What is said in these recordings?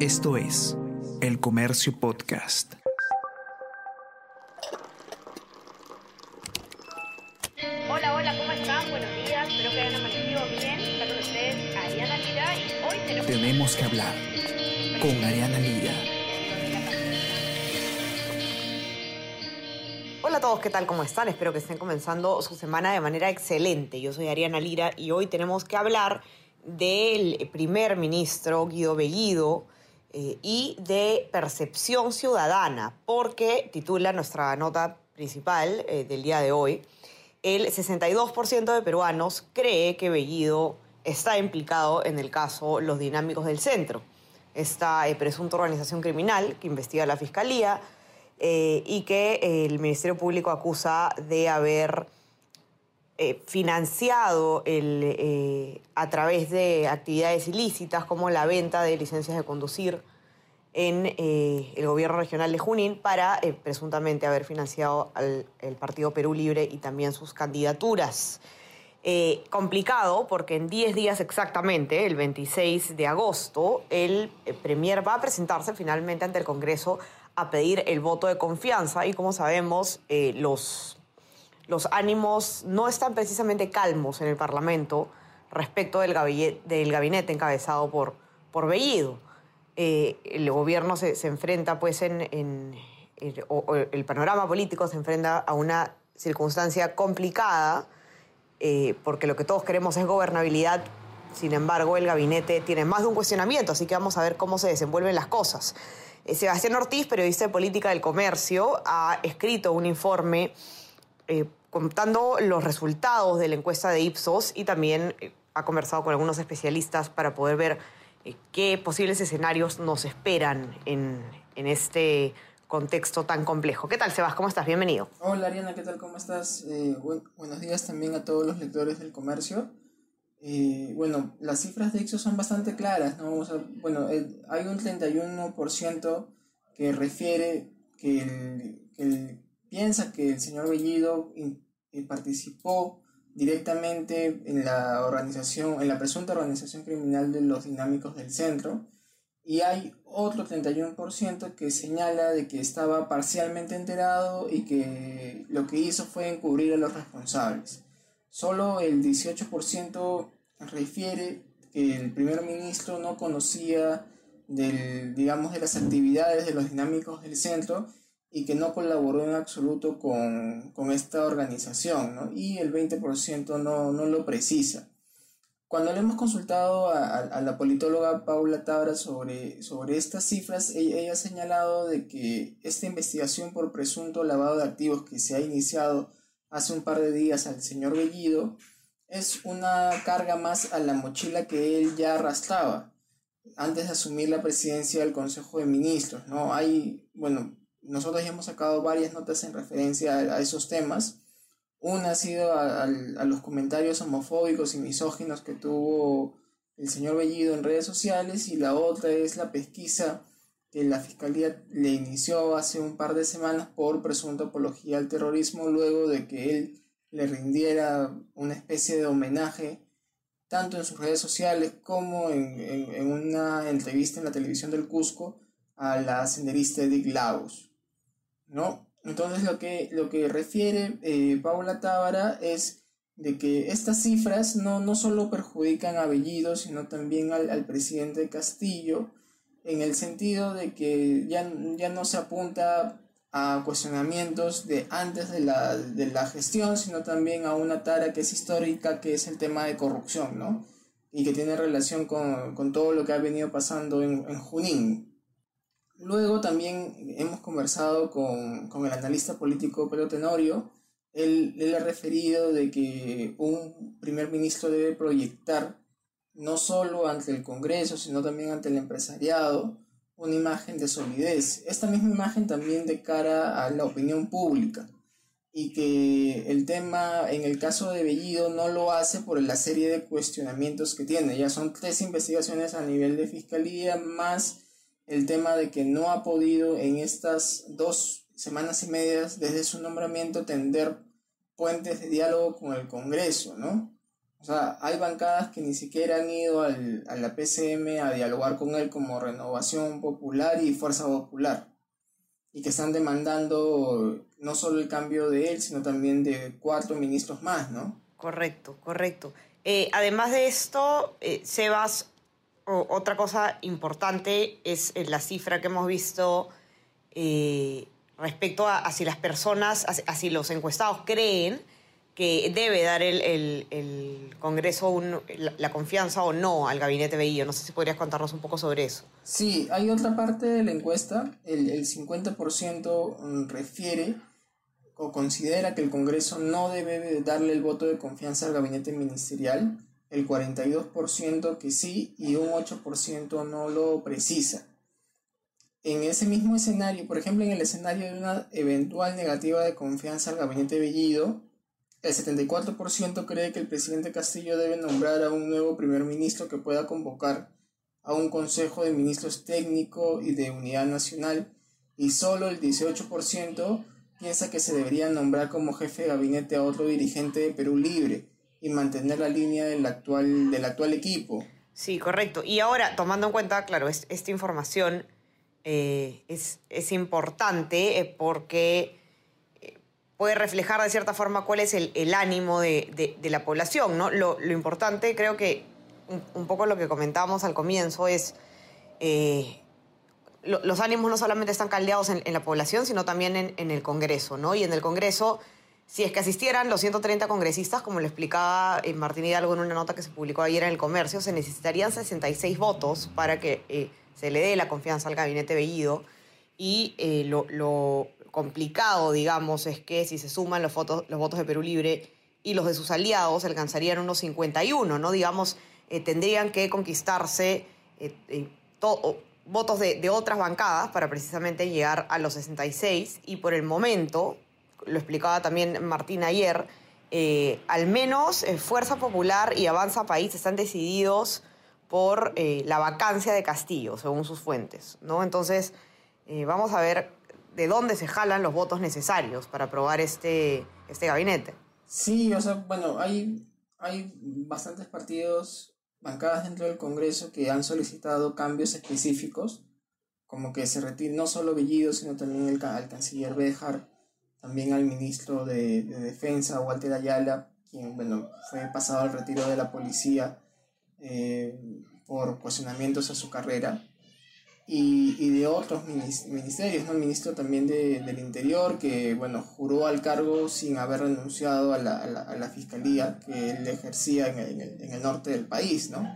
Esto es El Comercio Podcast. Hola, hola, ¿cómo están? Buenos días, espero que hayan amanecido bien. Está con ustedes Ariana Lira y hoy tenemos... Tenemos que hablar con Ariana Lira. Hola a todos, ¿qué tal? ¿Cómo están? Espero que estén comenzando su semana de manera excelente. Yo soy Ariana Lira y hoy tenemos que hablar del primer ministro Guido Bellido eh, y de percepción ciudadana, porque titula nuestra nota principal eh, del día de hoy, el 62% de peruanos cree que Bellido está implicado en el caso Los Dinámicos del Centro, esta eh, presunta organización criminal que investiga la Fiscalía y que el Ministerio Público acusa de haber eh, financiado eh, a través de actividades ilícitas como la venta de licencias de conducir en eh, el gobierno regional de Junín para presuntamente haber financiado al Partido Perú Libre y también sus candidaturas. Complicado porque en 10 días exactamente, el 26 de agosto, el Premier va a presentarse finalmente ante el Congreso a pedir el voto de confianza y como sabemos, los, los ánimos no están precisamente calmos en el Parlamento respecto del gabinete, encabezado por, por Bellido. Eh, el gobierno se, enfrenta, pues, en, el panorama político se enfrenta a una circunstancia complicada, eh, porque lo que todos queremos es gobernabilidad. Sin embargo, el gabinete tiene más de un cuestionamiento, así que vamos a ver cómo se desenvuelven las cosas. Eh, Sebastián Ortiz, periodista de política del comercio, ha escrito un informe contando los resultados de la encuesta de Ipsos y también eh, ha conversado con algunos especialistas para poder ver eh, qué posibles escenarios nos esperan en, en este contexto tan complejo. ¿Qué tal, Sebas? ¿Cómo estás? Bienvenido. Hola Ariana, ¿qué tal? ¿Cómo estás? Eh, buen- buenos días también a todos los lectores del comercio. Bueno, las cifras de Ipsos son bastante claras, ¿no? Bueno, hay un 31% que refiere que, el- que piensa que el señor Bellido eh, participó directamente en la organización, en la presunta organización criminal de los dinámicos del centro. Y hay otro 31% que señala de que estaba parcialmente enterado y que lo que hizo fue encubrir a los responsables. Solo el 18% refiere que el primer ministro no conocía del, digamos, de las actividades de los dinámicos del centro y que no colaboró en absoluto con, con esta organización, ¿no? Y el 20% no, no lo precisa. Cuando le hemos consultado a, a- a la politóloga Paula Tabra sobre, sobre estas cifras, ella, ella ha señalado de que esta investigación por presunto lavado de activos que se ha iniciado hace un par de días al señor Bellido es una carga más a la mochila que él ya arrastraba antes de asumir la presidencia del Consejo de Ministros, ¿no? Hay, bueno, nosotros ya hemos sacado varias notas en referencia a, esos temas. Una ha sido a, a los comentarios homofóbicos y misóginos que tuvo el señor Bellido en redes sociales y la otra es la pesquisa que la Fiscalía le inició hace un par de semanas por presunta apología al terrorismo luego de que él le rindiera una especie de homenaje tanto en sus redes sociales como en, en- en una entrevista en la televisión del Cusco a la senderista Edith Lagos. ¿No? Entonces lo que, lo que refiere eh, Paula Tábara es de que estas cifras no, no solo perjudican a Bellido, sino también al, al presidente Castillo, en el sentido de que ya, ya no se apunta a cuestionamientos de antes de la, de la gestión, sino también a una tara que es histórica, que es el tema de corrupción, ¿no? Y que tiene relación con, con todo lo que ha venido pasando en, en Junín. Luego también hemos conversado con, con el analista político Pedro Tenorio. Él, él ha referido de que un primer ministro debe proyectar no solo ante el Congreso, sino también ante el empresariado, una imagen de solidez. Esta misma imagen también de cara a la opinión pública. Y que el tema, en el caso de Bellido, no lo hace por la serie de cuestionamientos que tiene. Ya son tres investigaciones a nivel de fiscalía, más el tema de que no ha podido en estas dos semanas y medias desde su nombramiento tender puentes de diálogo con el Congreso, ¿no? O sea, hay bancadas que ni siquiera han ido al, a la PCM a dialogar con él como Renovación Popular y Fuerza Popular. Y que están demandando no solo el cambio de él, sino también de cuatro ministros más, ¿no? Correcto, correcto. Eh, además de esto, eh, Sebas, otra cosa importante es eh, la cifra que hemos visto respecto a, si las personas, a, si los encuestados creen que debe dar el, Congreso la, confianza o no al gabinete Bello. No sé si podrías contarnos un poco sobre eso. Sí, hay otra parte de la encuesta, el, el 50% refiere o considera que el Congreso no debe darle el voto de confianza al gabinete ministerial, el 42% que sí y un 8% no lo precisa. En ese mismo escenario, por ejemplo, en el escenario de una eventual negativa de confianza al gabinete Bellido, el 74% cree que el presidente Castillo debe nombrar a un nuevo primer ministro que pueda convocar a un consejo de ministros técnico y de unidad nacional y solo el 18% piensa que se debería nombrar como jefe de gabinete a otro dirigente de Perú Libre y mantener la línea del actual, del actual equipo. Sí, correcto. Y ahora, tomando en cuenta, claro, esta información eh, es, es, importante eh, porque eh, puede reflejar de cierta forma cuál es el, ánimo de, de, la población, ¿no? Lo, lo importante, creo que un, poco lo que comentábamos al comienzo es los ánimos no solamente están caldeados en, la población, sino también en, el Congreso, ¿no? Y en el Congreso, si es que asistieran los 130 congresistas, como le explicaba eh, Martín Hidalgo en una nota que se publicó ayer en el Comercio, se necesitarían 66 votos para que eh, se le dé la confianza al gabinete Bellido. Y eh, lo, complicado, digamos, es que si se suman los, votos de Perú Libre y los de sus aliados, alcanzarían unos 51, ¿no? Digamos, tendrían que conquistarse votos de, otras bancadas para precisamente llegar a los 66 y por el momento, lo explicaba también Martín ayer, eh, al menos eh, Fuerza Popular y Avanza País están decididos por eh, la vacancia de Castillo, según sus fuentes. ¿no? Entonces, vamos a ver de dónde se jalan los votos necesarios para aprobar este, este gabinete. Sí, o sea, bueno, hay, hay bastantes partidos bancadas dentro del Congreso que han solicitado cambios específicos, como que se retire no solo Bellido, sino también el, al canciller Béjar, también al ministro de, Defensa, Walter Ayala, quien bueno, fue pasado al retiro de la policía eh, por cuestionamientos a su carrera y, y de otros ministerios, ¿no? El ministro también de, del Interior, que, bueno, juró al cargo sin haber renunciado a la, a la, a la fiscalía que él ejercía en el, en el, norte del país, ¿no?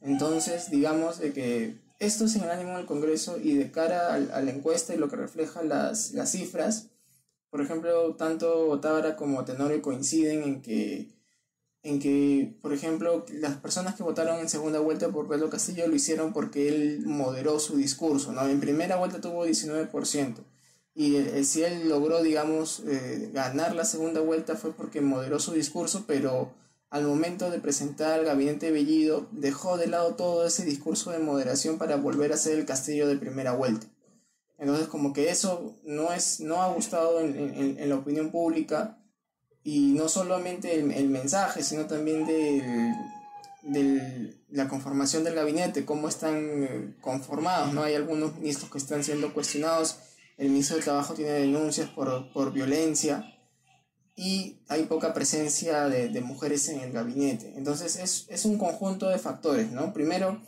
Entonces, digamos de que esto es en el ánimo del Congreso y de cara a, a la encuesta y lo que refleja las, las cifras, por ejemplo, tanto Tábara como Tenorio coinciden en que en que, por ejemplo, las personas que votaron en segunda vuelta por Pedro Castillo lo hicieron porque él moderó su discurso, ¿no? En primera vuelta tuvo 19%, y si él logró, digamos, eh, ganar la segunda vuelta fue porque moderó su discurso, pero al momento de presentar al gabinete Bellido, dejó de lado todo ese discurso de moderación para volver a ser el Castillo de primera vuelta. Entonces, como que eso no, es, no ha gustado en, en, en la opinión pública, y no solamente el, el mensaje, sino también de del, la conformación del gabinete, cómo están eh, conformados, ¿no? Hay algunos ministros que están siendo cuestionados, el ministro del Trabajo tiene denuncias por, por violencia y hay poca presencia de, de, mujeres en el gabinete. Entonces es, es un conjunto de factores, ¿no? Primero,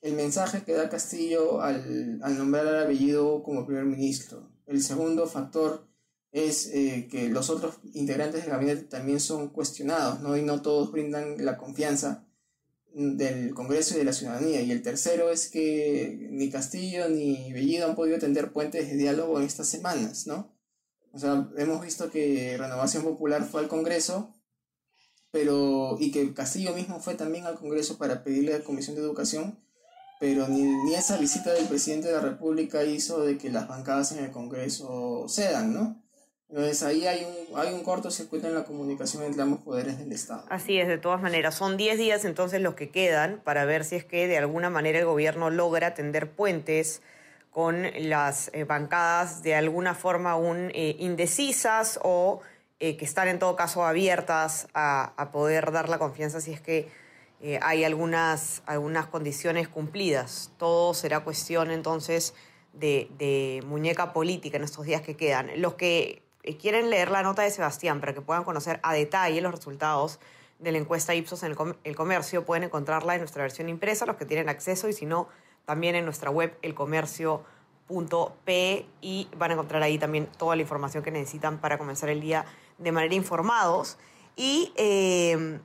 el mensaje que da Castillo al, al nombrar al apellido como primer ministro. El segundo factor es eh, que los otros integrantes del gabinete también son cuestionados, ¿no? Y no todos brindan la confianza del Congreso y de la ciudadanía. Y el tercero es que ni Castillo ni Bellido han podido tender puentes de diálogo en estas semanas, ¿no? O sea, hemos visto que Renovación Popular fue al Congreso, pero y que Castillo mismo fue también al Congreso para pedirle a la Comisión de Educación, pero ni, ni esa visita del presidente de la República hizo de que las bancadas en el Congreso cedan, ¿no? Entonces ahí hay un, hay un cortocircuito en la comunicación entre ambos poderes del Estado. Así es, de todas maneras. Son 10 días entonces los que quedan para ver si es que de alguna manera el gobierno logra tender puentes con las eh, bancadas de alguna forma aún eh, indecisas o eh, que están en todo caso abiertas a, a poder dar la confianza si es que eh, hay algunas, algunas condiciones cumplidas. Todo será cuestión entonces de, muñeca política en estos días que quedan. Los que eh, quieren leer la nota de Sebastián para que puedan conocer a detalle los resultados de la encuesta Ipsos en el comercio, pueden encontrarla en nuestra versión impresa, los que tienen acceso, y si no, también en nuestra web elcomercio.pe y van a encontrar ahí también toda la información que necesitan para comenzar el día de manera informados. Y eh,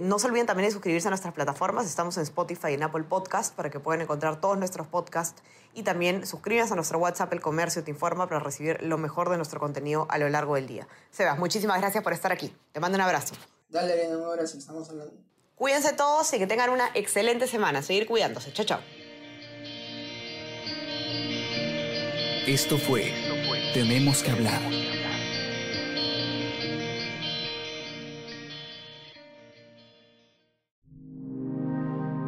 no se olviden también de suscribirse a nuestras plataformas. Estamos en Spotify y en Apple Podcast para que puedan encontrar todos nuestros podcasts. Y también suscríbanse a nuestro WhatsApp El Comercio Te Informa para recibir lo mejor de nuestro contenido a lo largo del día. Sebas, muchísimas gracias por estar aquí. Te mando un abrazo. Dale, Ariana, un abrazo, estamos hablando. Cuídense todos y que tengan una excelente semana. Seguir cuidándose. Chao, chao. Esto fue Tenemos que hablar.